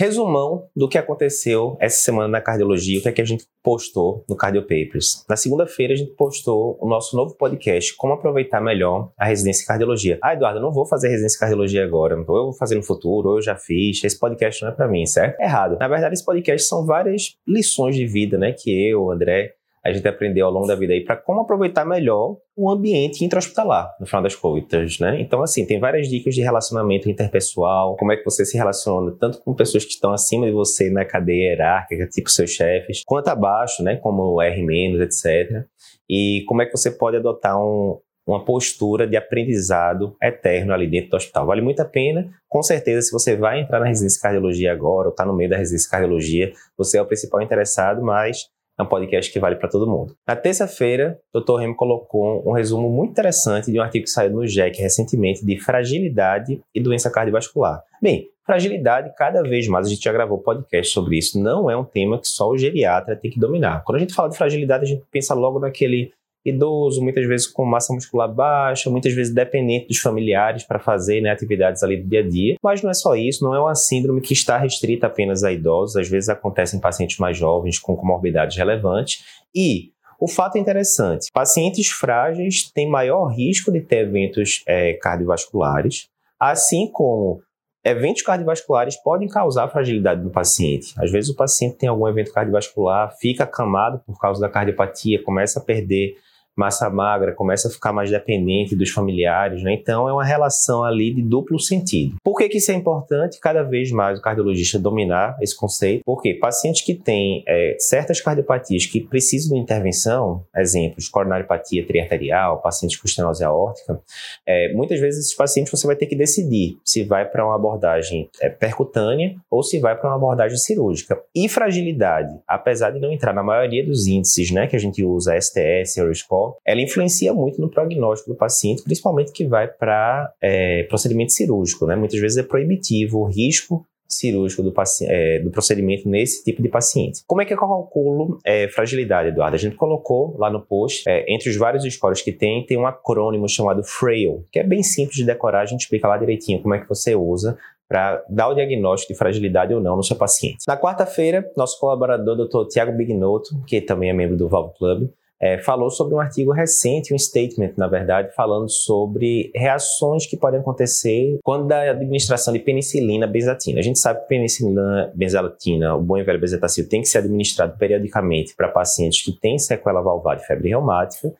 Resumão do que aconteceu essa semana na cardiologia, o que é que a gente postou no Cardio Papers. Na segunda-feira a gente postou o nosso novo podcast, Como Aproveitar Melhor a Residência em Cardiologia. Ah, Eduardo, eu não vou fazer residência em cardiologia agora, ou eu vou fazer no futuro, ou eu já fiz, esse podcast não é para mim, certo? Errado. Na verdade, esse podcast são várias lições de vida, né, que eu, André, a gente aprendeu ao longo da vida aí para como aproveitar melhor o ambiente intra-hospitalar, no final das contas, né? Então, assim, tem várias dicas de relacionamento interpessoal, como é que você se relaciona tanto com pessoas que estão acima de você na cadeia hierárquica, tipo seus chefes, quanto abaixo, né, como R-, etc. E como é que você pode adotar um, uma postura de aprendizado eterno ali dentro do hospital. Vale muito a pena. Com certeza, se você vai entrar na residência de cardiologia agora, ou está no meio da residência de cardiologia, você é o principal interessado, mas é um podcast que vale para todo mundo. Na terça-feira, o Dr. Remo colocou um resumo muito interessante de um artigo que saiu no JEC recentemente de fragilidade e doença cardiovascular. Bem, fragilidade, cada vez mais, a gente já gravou podcast sobre isso, não é um tema que só o geriatra tem que dominar. Quando a gente fala de fragilidade, a gente pensa logo naquele idoso, muitas vezes com massa muscular baixa, muitas vezes dependente dos familiares para fazer né, atividades ali do dia a dia. Mas não é só isso, não é uma síndrome que está restrita apenas a idosos, às vezes acontece em pacientes mais jovens com comorbidades relevantes. E o fato é interessante: pacientes frágeis têm maior risco de ter eventos é, cardiovasculares, assim como eventos cardiovasculares podem causar fragilidade no paciente. Às vezes o paciente tem algum evento cardiovascular, fica acamado por causa da cardiopatia, começa a perder massa magra, começa a ficar mais dependente dos familiares, né? Então é uma relação ali de duplo sentido. Por que, que isso é importante? Cada vez mais o cardiologista dominar esse conceito, porque pacientes que têm é, certas cardiopatias que precisam de intervenção, exemplos, coronariopatia triarterial, pacientes com estenose aórtica, é, muitas vezes esses pacientes você vai ter que decidir se vai para uma abordagem é, percutânea ou se vai para uma abordagem cirúrgica. E fragilidade, apesar de não entrar na maioria dos índices, né, que a gente usa, STS, Euroscore, ela influencia muito no prognóstico do paciente, principalmente que vai para é, procedimento cirúrgico. Né? Muitas vezes é proibitivo o risco cirúrgico do, é, do, procedimento nesse tipo de paciente. Como é que eu calculo é, fragilidade, Eduardo? A gente colocou lá no post, é, entre os vários scores que tem, tem um acrônimo chamado FRAIL, que é bem simples de decorar, a gente explica lá direitinho como é que você usa para dar o diagnóstico de fragilidade ou não no seu paciente. Na quarta-feira, nosso colaborador, Dr. Tiago Bignotto, que também é membro do Valve Club, é, falou sobre um artigo recente, um statement, na verdade, falando sobre reações que podem acontecer quando da administração de penicilina benzatina. A gente sabe que penicilina benzatina, o bom e velho benzetacil, tem que ser administrado periodicamente para pacientes que têm sequela valvar de febre reumática,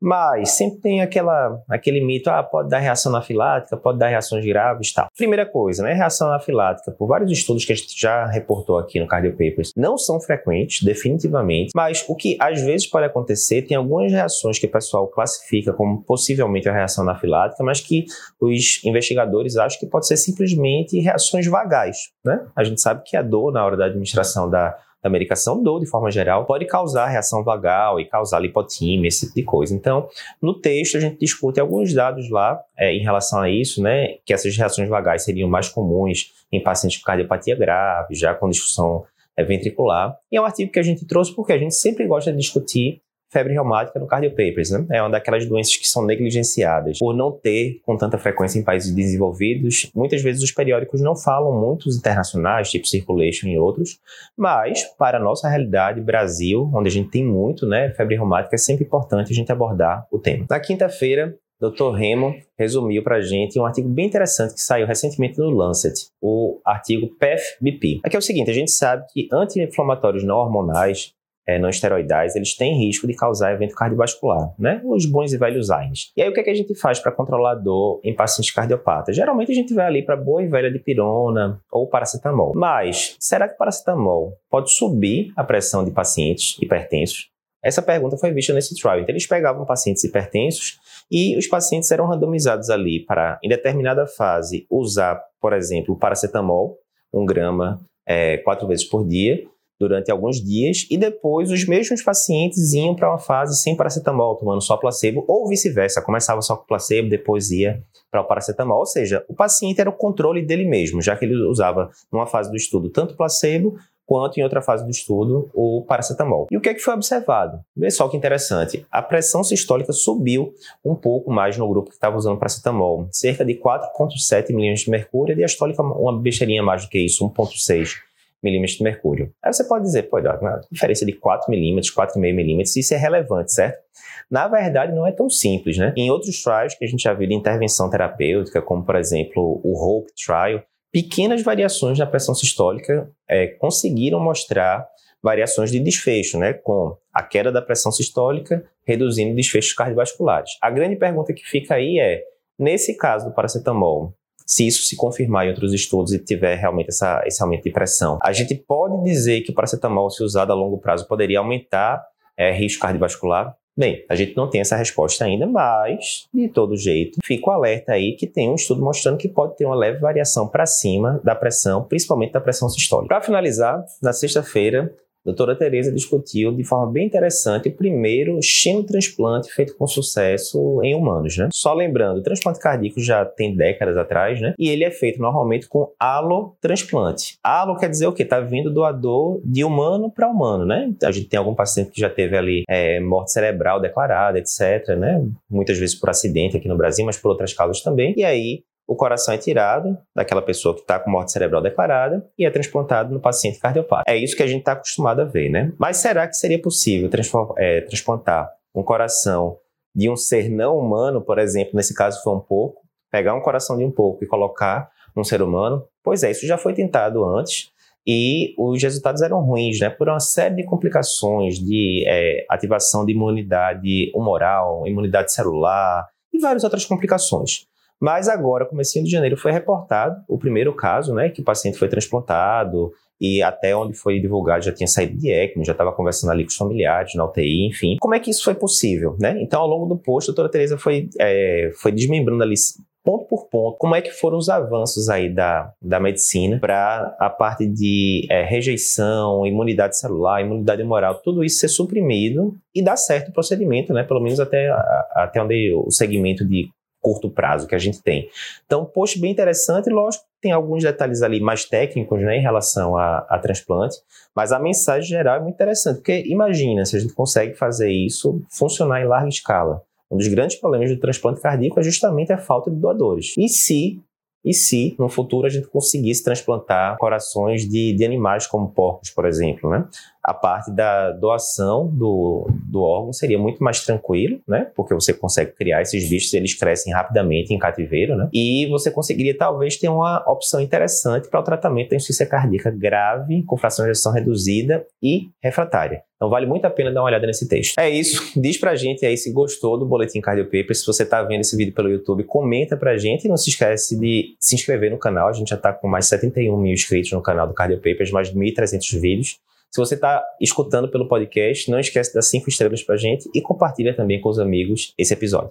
mas sempre tem aquela, aquele mito, ah, pode dar reação anafilática, pode dar reações graves tal. Primeira coisa, né, reação anafilática, por vários estudos que a gente já reportou aqui no Cardio Papers, não são frequentes, definitivamente, mas o que às vezes pode acontecer, tem algumas reações que o pessoal classifica como possivelmente a reação anafilática, mas que os investigadores acham que pode ser simplesmente reações vagais, né? A gente sabe que a dor na hora da administração da da medicação dor, de forma geral, pode causar reação vagal e causar lipotímia, esse tipo de coisa. Então, no texto a gente discute alguns dados lá é, em relação a isso, né, que essas reações vagais seriam mais comuns em pacientes com cardiopatia grave, já com disfunção é, ventricular. E é um artigo que a gente trouxe porque a gente sempre gosta de discutir febre reumática no Cardio Papers, né? É uma daquelas doenças que são negligenciadas por não ter com tanta frequência em países desenvolvidos. Muitas vezes os periódicos não falam muito os internacionais, tipo Circulation e outros, mas para a nossa realidade, Brasil, onde a gente tem muito, né, febre reumática, é sempre importante a gente abordar o tema. Na quinta-feira, Dr. Remo resumiu para a gente um artigo bem interessante que saiu recentemente no Lancet, o artigo PEF-BP. Aqui é o seguinte, a gente sabe que anti-inflamatórios não hormonais é, não esteroidais, eles têm risco de causar evento cardiovascular, né? Os bons e velhos AINES. E aí o que, é que a gente faz para controlar a dor em pacientes cardiopatas? Geralmente a gente vai ali para boa e velha dipirona ou paracetamol. Mas será que paracetamol pode subir a pressão de pacientes hipertensos? Essa pergunta foi vista nesse trial. Então eles pegavam pacientes hipertensos e os pacientes eram randomizados ali para, em determinada fase, usar, por exemplo, paracetamol, um grama é, quatro vezes por dia, durante alguns dias e depois os mesmos pacientes iam para uma fase sem paracetamol, tomando só placebo, ou vice-versa, começava só com placebo, depois ia para o paracetamol, ou seja, o paciente era o controle dele mesmo, já que ele usava numa fase do estudo tanto placebo quanto em outra fase do estudo o paracetamol. E o que é que foi observado? Vê só que interessante, a pressão sistólica subiu um pouco mais no grupo que estava usando paracetamol, cerca de 4,7 milímetros de mercúrio e diastólica uma besteirinha mais do que isso, 1,6 milímetros de mercúrio. Aí você pode dizer, pô, uma diferença de 4 milímetros, 4,5 milímetros, isso é relevante, certo? Na verdade, não é tão simples, né? Em outros trials que a gente já viu de intervenção terapêutica, como por exemplo o HOPE trial, pequenas variações na pressão sistólica é, conseguiram mostrar variações de desfecho, né, com a queda da pressão sistólica reduzindo desfechos cardiovasculares. A grande pergunta que fica aí é, nesse caso do paracetamol, se isso se confirmar em outros estudos e tiver realmente essa, esse aumento de pressão, a gente pode dizer que o paracetamol, se usado a longo prazo, poderia aumentar é, risco cardiovascular? Bem, a gente não tem essa resposta ainda, mas, de todo jeito, fico alerta aí que tem um estudo mostrando que pode ter uma leve variação para cima da pressão, principalmente da pressão sistólica. Para finalizar, na sexta-feira, doutora Tereza discutiu de forma bem interessante o primeiro xenotransplante feito com sucesso em humanos, né? Só lembrando, o transplante cardíaco já tem décadas atrás, né? E ele é feito normalmente com alotransplante. Alo quer dizer o quê? Tá vindo doador de humano para humano, né? A gente tem algum paciente que já teve ali é, morte cerebral declarada, etc, né? Muitas vezes por acidente aqui no Brasil, mas por outras causas também. E aí o coração é tirado daquela pessoa que está com morte cerebral declarada e é transplantado no paciente cardiopata. É isso que a gente está acostumado a ver, né? Mas será que seria possível é, transplantar um coração de um ser não humano, por exemplo, nesse caso foi um porco, pegar um coração de um porco e colocar num ser humano? Pois é, isso já foi tentado antes e os resultados eram ruins, né? Por uma série de complicações de é, ativação de imunidade humoral, imunidade celular e várias outras complicações. Mas agora, comecinho de janeiro, foi reportado o primeiro caso, né, que o paciente foi transplantado e até onde foi divulgado já tinha saído de ECMO, já estava conversando ali com os familiares, na UTI, enfim. Como é que isso foi possível, né? Então, ao longo do post, a doutora Tereza foi, é, foi desmembrando ali ponto por ponto, como é que foram os avanços aí da, da medicina para a parte de é, rejeição, imunidade celular, imunidade moral, tudo isso ser suprimido e dar certo o procedimento, né? Pelo menos até, até onde o segmento de curto prazo que a gente tem. Então, post bem interessante, lógico, tem alguns detalhes ali mais técnicos né, em relação a, a transplante, mas a mensagem geral é muito interessante, porque imagina se a gente consegue fazer isso funcionar em larga escala. Um dos grandes problemas do transplante cardíaco é justamente a falta de doadores. E se e se no futuro a gente conseguisse transplantar corações de, de animais como porcos, por exemplo, né? A parte da doação do, do órgão seria muito mais tranquilo, né? Porque você consegue criar esses bichos, eles crescem rapidamente em cativeiro, né? E você conseguiria talvez ter uma opção interessante para o tratamento da insuficiência cardíaca grave, com fração de ejeção reduzida e refratária. Então vale muito a pena dar uma olhada nesse texto. É isso. Diz pra gente aí se gostou do Boletim Cardio Paper. Se você tá vendo esse vídeo pelo YouTube, comenta pra gente e não se esquece de se inscrever no canal. A gente já tá com mais de 71 mil inscritos no canal do Cardio Papers, mais de 1.300 vídeos. Se você está escutando pelo podcast, não esquece dar cinco estrelas para gente e compartilha também com os amigos esse episódio.